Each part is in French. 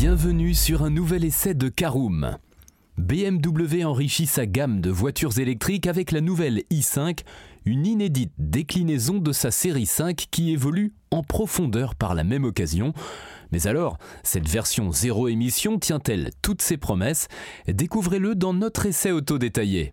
Bienvenue sur un nouvel essai de Caroom. BMW enrichit sa gamme de voitures électriques avec la nouvelle i5, une inédite déclinaison de sa série 5 qui évolue en profondeur par la même occasion. Mais alors, cette version zéro émission tient-elle toutes ses promesses? Découvrez-le dans notre essai auto détaillé.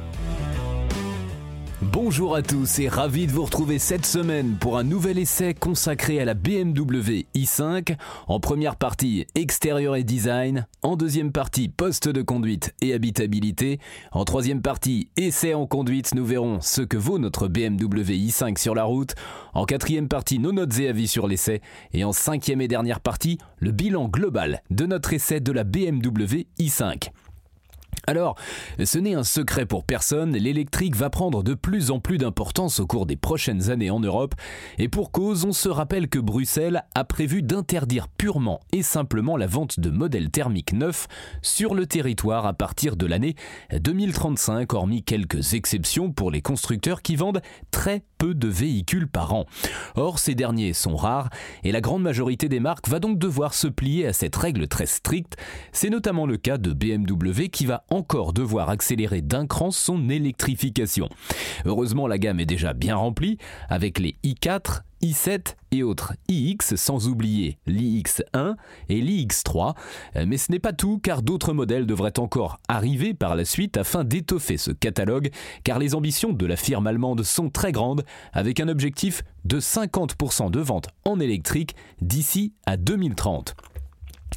Bonjour à tous et ravi de vous retrouver cette semaine pour un nouvel essai consacré à la BMW i5. En première partie, extérieur et design. En deuxième partie, poste de conduite et habitabilité. En troisième partie, essai en conduite, nous verrons ce que vaut notre BMW i5 sur la route. En quatrième partie, nos notes et avis sur l'essai. Et en cinquième et dernière partie, le bilan global de notre essai de la BMW i5. Alors, ce n'est un secret pour personne, l'électrique va prendre de plus en plus d'importance au cours des prochaines années en Europe, et pour cause, on se rappelle que Bruxelles a prévu d'interdire purement et simplement la vente de modèles thermiques neufs sur le territoire à partir de l'année 2035, hormis quelques exceptions pour les constructeurs qui vendent très peu de véhicules par an. Or, ces derniers sont rares, et la grande majorité des marques va donc devoir se plier à cette règle très stricte. C'est notamment le cas de BMW qui va encore devoir accélérer d'un cran son électrification. Heureusement, la gamme est déjà bien remplie avec les i4, i7 et autres iX, sans oublier l'iX1 et l'iX3. Mais ce n'est pas tout, car d'autres modèles devraient encore arriver par la suite afin d'étoffer ce catalogue, car les ambitions de la firme allemande sont très grandes, avec un objectif de 50% de ventes en électrique d'ici à 2030.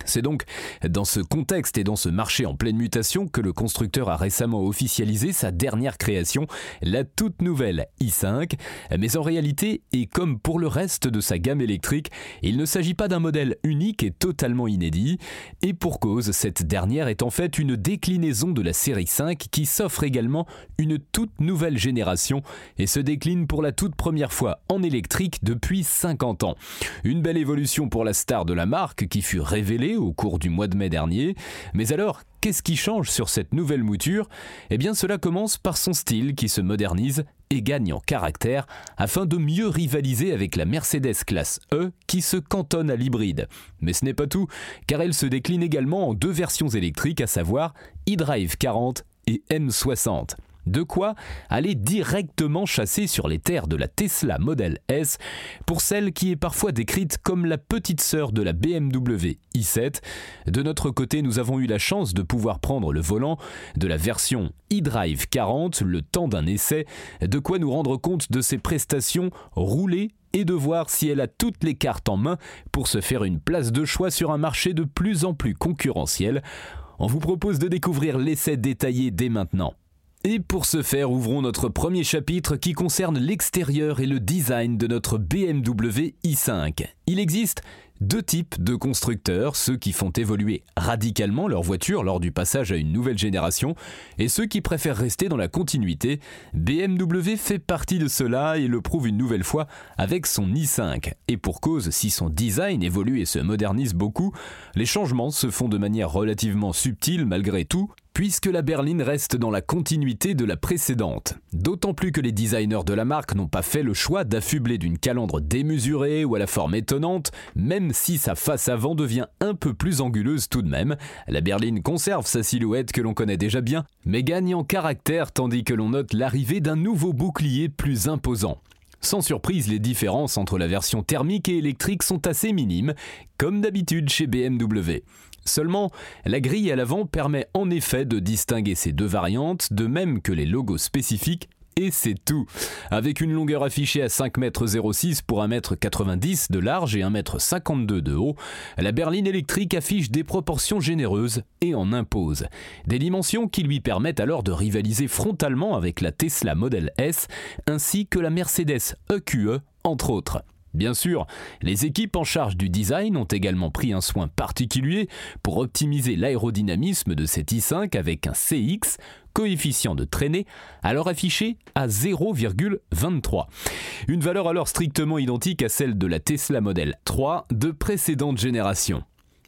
C'est donc dans ce contexte et dans ce marché en pleine mutation que le constructeur a récemment officialisé sa dernière création, la toute nouvelle i5. Mais en réalité, et comme pour le reste de sa gamme électrique, il ne s'agit pas d'un modèle unique et totalement inédit. Et pour cause, cette dernière est en fait une déclinaison de la série 5 qui s'offre également une toute nouvelle génération et se décline pour la toute première fois en électrique depuis 50 ans. Une belle évolution pour la star de la marque qui fut révélée au cours du mois de mai dernier. Mais alors, qu'est-ce qui change sur cette nouvelle mouture? Eh bien cela commence par son style qui se modernise et gagne en caractère afin de mieux rivaliser avec la Mercedes classe E qui se cantonne à l'hybride. Mais ce n'est pas tout, car elle se décline également en deux versions électriques, à savoir e-Drive 40 et N60. De quoi aller directement chasser sur les terres de la Tesla Model S, pour celle qui est parfois décrite comme la petite sœur de la BMW i7. De notre côté, nous avons eu la chance de pouvoir prendre le volant de la version e-Drive 40 le temps d'un essai, de quoi nous rendre compte de ses prestations roulées et de voir si elle a toutes les cartes en main pour se faire une place de choix sur un marché de plus en plus concurrentiel. On vous propose de découvrir l'essai détaillé dès maintenant. Et pour ce faire, ouvrons notre premier chapitre qui concerne l'extérieur et le design de notre BMW i5. Il existe deux types de constructeurs, ceux qui font évoluer radicalement leur voiture lors du passage à une nouvelle génération et ceux qui préfèrent rester dans la continuité. BMW fait partie de cela et le prouve une nouvelle fois avec son i5. Et pour cause, si son design évolue et se modernise beaucoup, les changements se font de manière relativement subtile malgré tout, puisque la berline reste dans la continuité de la précédente. D'autant plus que les designers de la marque n'ont pas fait le choix d'affubler d'une calandre démesurée ou à la forme étonnante, même si sa face avant devient un peu plus anguleuse tout de même. La berline conserve sa silhouette que l'on connaît déjà bien, mais gagne en caractère tandis que l'on note l'arrivée d'un nouveau bouclier plus imposant. Sans surprise, les différences entre la version thermique et électrique sont assez minimes, comme d'habitude chez BMW. Seulement, la grille à l'avant permet en effet de distinguer ces deux variantes, de même que les logos spécifiques et c'est tout. Avec une longueur affichée à 5,06 m pour 1,90 m de large et 1,52 m de haut, la berline électrique affiche des proportions généreuses et en impose. Des dimensions qui lui permettent alors de rivaliser frontalement avec la Tesla Model S ainsi que la Mercedes EQE entre autres. Bien sûr, les équipes en charge du design ont également pris un soin particulier pour optimiser l'aérodynamisme de cette i5 avec un CX, coefficient de traînée, alors affiché à 0,23. Une valeur alors strictement identique à celle de la Tesla Model 3 de précédente génération.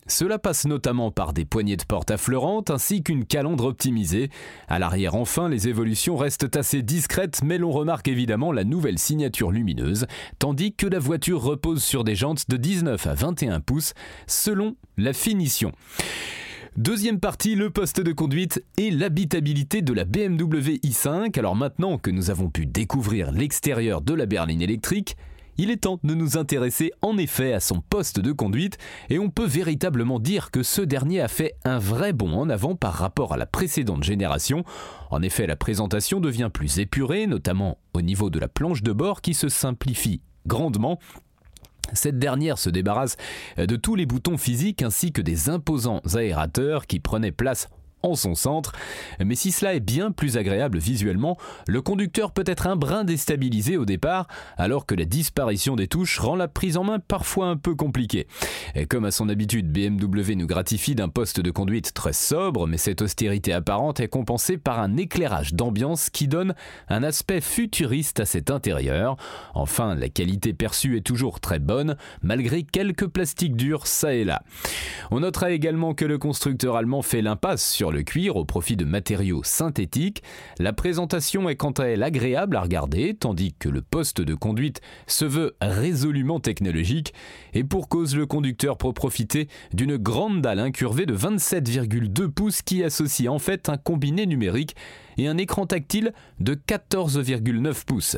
Cela passe notamment par des poignées de porte affleurantes ainsi qu'une calandre optimisée. À l'arrière enfin, les évolutions restent assez discrètes mais l'on remarque évidemment la nouvelle signature lumineuse, tandis que la voiture repose sur des jantes de 19 à 21 pouces selon la finition. Deuxième partie, le poste de conduite et l'habitabilité de la BMW i5. Alors maintenant que nous avons pu découvrir l'extérieur de la berline électrique, il est temps de nous intéresser en effet à son poste de conduite et on peut véritablement dire que ce dernier a fait un vrai bond en avant par rapport à la précédente génération. En effet, la présentation devient plus épurée, notamment au niveau de la planche de bord qui se simplifie grandement cette dernière se débarrasse de tous les boutons physiques ainsi que des imposants aérateurs qui prenaient place en son centre. Mais si cela est bien plus agréable visuellement, le conducteur peut être un brin déstabilisé au départ, alors que la disparition des touches rend la prise en main parfois un peu compliquée. Et comme à son habitude, BMW nous gratifie d'un poste de conduite très sobre, mais cette austérité apparente est compensée par un éclairage d'ambiance qui donne un aspect futuriste à cet intérieur. Enfin, la qualité perçue est toujours très bonne, malgré quelques plastiques durs ça et là. On notera également que le constructeur allemand fait l'impasse sur le cuir au profit de matériaux synthétiques. La présentation est quant à elle agréable à regarder, tandis que le poste de conduite se veut résolument technologique, et pour cause le conducteur peut profiter d'une grande dalle incurvée de 27,2 pouces qui associe en fait un combiné numérique et un écran tactile de 14,9 pouces.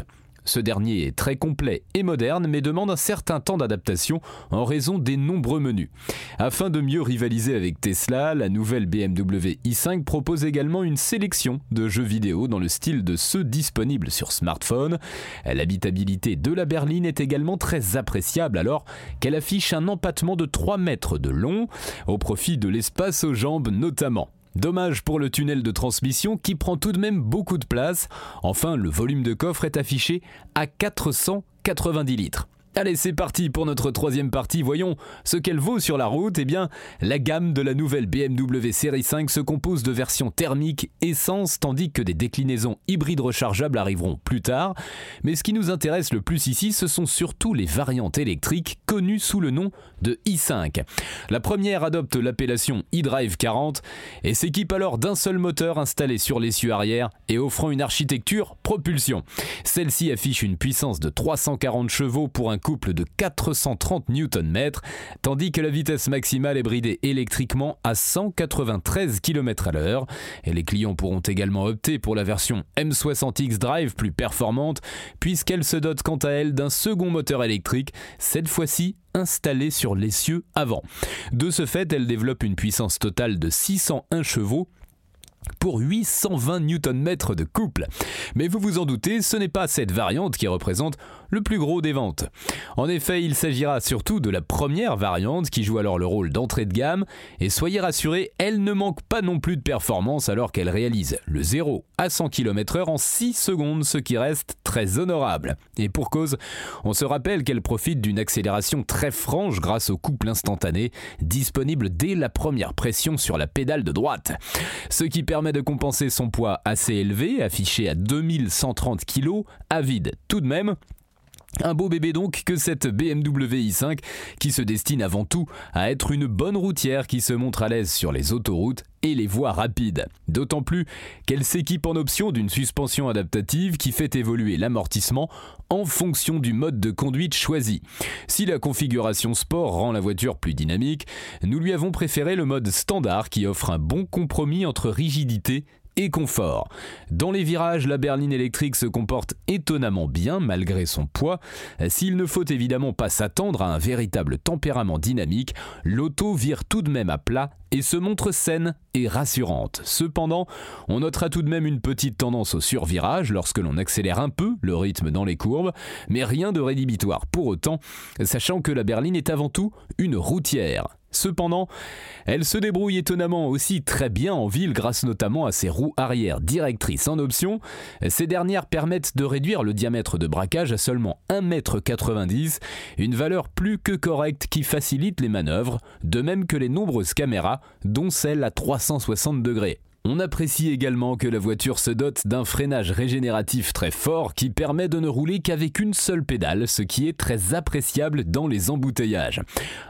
Ce dernier est très complet et moderne mais demande un certain temps d'adaptation en raison des nombreux menus. Afin de mieux rivaliser avec Tesla, la nouvelle BMW i5 propose également une sélection de jeux vidéo dans le style de ceux disponibles sur smartphone. L'habitabilité de la berline est également très appréciable alors qu'elle affiche un empattement de 3 mètres de long au profit de l'espace aux jambes notamment. Dommage pour le tunnel de transmission qui prend tout de même beaucoup de place. Enfin, le volume de coffre est affiché à 490 litres. Allez, c'est parti pour notre troisième partie. Voyons ce qu'elle vaut sur la route. Eh bien, la gamme de la nouvelle BMW Série 5 se compose de versions thermiques essence, tandis que des déclinaisons hybrides rechargeables arriveront plus tard. Mais ce qui nous intéresse le plus ici, ce sont surtout les variantes électriques connues sous le nom de i5. La première adopte l'appellation e-Drive 40 et s'équipe alors d'un seul moteur installé sur l'essieu arrière et offrant une architecture propulsion. Celle-ci affiche une puissance de 340 chevaux pour un couple de 430 Nm, tandis que la vitesse maximale est bridée électriquement à 193 km à l'heure. Et les clients pourront également opter pour la version M60X Drive plus performante, puisqu'elle se dote quant à elle d'un second moteur électrique, cette fois-ci installé sur l'essieu avant. De ce fait, elle développe une puissance totale de 601 chevaux pour 820 Nm de couple. Mais vous vous en doutez, ce n'est pas cette variante qui représente le plus gros des ventes. En effet, il s'agira surtout de la première variante qui joue alors le rôle d'entrée de gamme, et soyez rassurés, elle ne manque pas non plus de performance alors qu'elle réalise le 0 à 100 km/h en 6 secondes, ce qui reste très honorable. Et pour cause, on se rappelle qu'elle profite d'une accélération très franche grâce au couple instantané, disponible dès la première pression sur la pédale de droite. Ce qui permet de compenser son poids assez élevé, affiché à 2130 kg, à vide tout de même, un beau bébé donc que cette BMW i5 qui se destine avant tout à être une bonne routière qui se montre à l'aise sur les autoroutes et les voies rapides. D'autant plus qu'elle s'équipe en option d'une suspension adaptative qui fait évoluer l'amortissement en fonction du mode de conduite choisi. Si la configuration sport rend la voiture plus dynamique, nous lui avons préféré le mode standard qui offre un bon compromis entre rigidité et confort. Dans les virages, la berline électrique se comporte étonnamment bien malgré son poids. S'il ne faut évidemment pas s'attendre à un véritable tempérament dynamique, l'auto vire tout de même à plat et se montre saine et rassurante. Cependant, on notera tout de même une petite tendance au survirage lorsque l'on accélère un peu le rythme dans les courbes, mais rien de rédhibitoire pour autant, sachant que la berline est avant tout une routière Cependant, elle se débrouille étonnamment aussi très bien en ville grâce notamment à ses roues arrière directrices en option. Ces dernières permettent de réduire le diamètre de braquage à seulement 1,90 m, une valeur plus que correcte qui facilite les manœuvres, de même que les nombreuses caméras, dont celle à 360 degrés. On apprécie également que la voiture se dote d'un freinage régénératif très fort qui permet de ne rouler qu'avec une seule pédale, ce qui est très appréciable dans les embouteillages.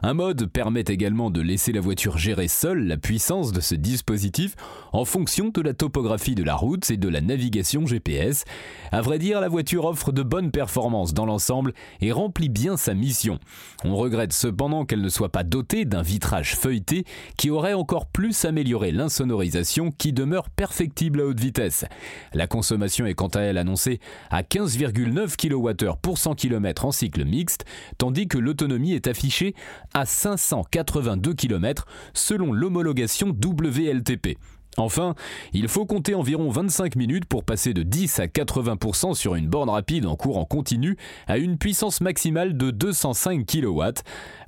Un mode permet également de laisser la voiture gérer seule la puissance de ce dispositif en fonction de la topographie de la route et de la navigation GPS. À vrai dire, la voiture offre de bonnes performances dans l'ensemble et remplit bien sa mission. On regrette cependant qu'elle ne soit pas dotée d'un vitrage feuilleté qui aurait encore plus amélioré l'insonorisation qui demeure perfectible à haute vitesse. La consommation est quant à elle annoncée à 15,9 kWh pour 100 km en cycle mixte, tandis que l'autonomie est affichée à 582 km selon l'homologation WLTP. Enfin, il faut compter environ 25 minutes pour passer de 10 à 80% sur une borne rapide en courant continu à une puissance maximale de 205 kW.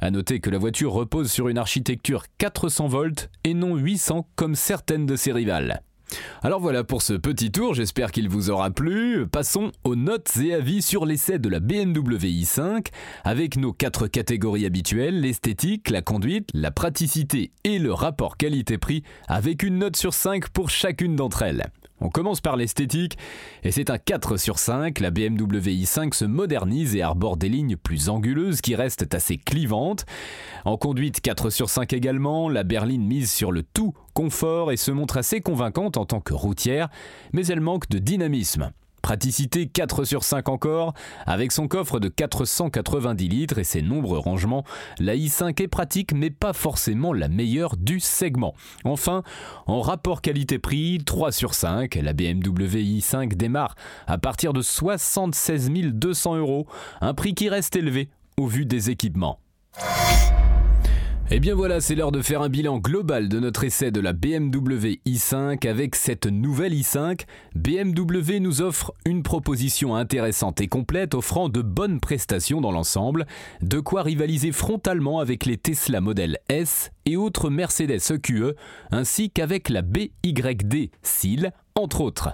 A noter que la voiture repose sur une architecture 400 volts et non 800 comme certaines de ses rivales. Alors voilà pour ce petit tour, j'espère qu'il vous aura plu. Passons aux notes et avis sur l'essai de la BMW i5 avec nos quatre catégories habituelles, l'esthétique, la conduite, la praticité et le rapport qualité-prix avec une note sur 5 pour chacune d'entre elles. On commence par l'esthétique, et c'est un 4 sur 5, la BMW i5 se modernise et arbore des lignes plus anguleuses qui restent assez clivantes. En conduite 4 sur 5 également, la berline mise sur le tout confort et se montre assez convaincante en tant que routière, mais elle manque de dynamisme. Praticité 4 sur 5 encore, avec son coffre de 490 litres et ses nombreux rangements, la i5 est pratique mais pas forcément la meilleure du segment. Enfin, en rapport qualité-prix 3 sur 5, la BMW i5 démarre à partir de 76 200 euros, un prix qui reste élevé au vu des équipements. Et eh bien voilà, c'est l'heure de faire un bilan global de notre essai de la BMW i5 avec cette nouvelle i5. BMW nous offre une proposition intéressante et complète offrant de bonnes prestations dans l'ensemble, de quoi rivaliser frontalement avec les Tesla Model S et autres Mercedes EQE, ainsi qu'avec la BYD SIL, entre autres.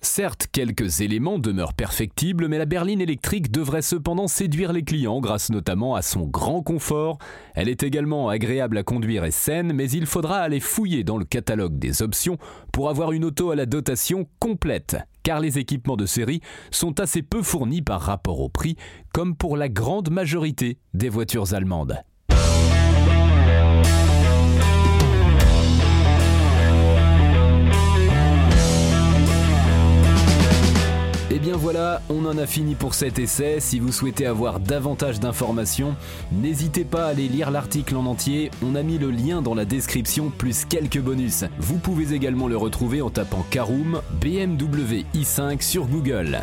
Certes, quelques éléments demeurent perfectibles, mais la berline électrique devrait cependant séduire les clients grâce notamment à son grand confort. Elle est également agréable à conduire et saine, mais il faudra aller fouiller dans le catalogue des options pour avoir une auto à la dotation complète, car les équipements de série sont assez peu fournis par rapport au prix, comme pour la grande majorité des voitures allemandes. Et eh bien voilà, on en a fini pour cet essai. Si vous souhaitez avoir davantage d'informations, n'hésitez pas à aller lire l'article en entier. On a mis le lien dans la description plus quelques bonus. Vous pouvez également le retrouver en tapant Caroom BMW i5 sur Google.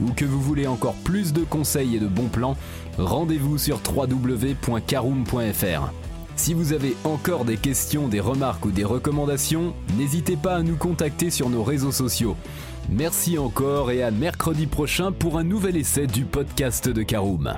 ou que vous voulez encore plus de conseils et de bons plans, rendez-vous sur www.caroom.fr. Si vous avez encore des questions, des remarques ou des recommandations, n'hésitez pas à nous contacter sur nos réseaux sociaux. Merci encore et à mercredi prochain pour un nouvel essai du podcast de Caroom.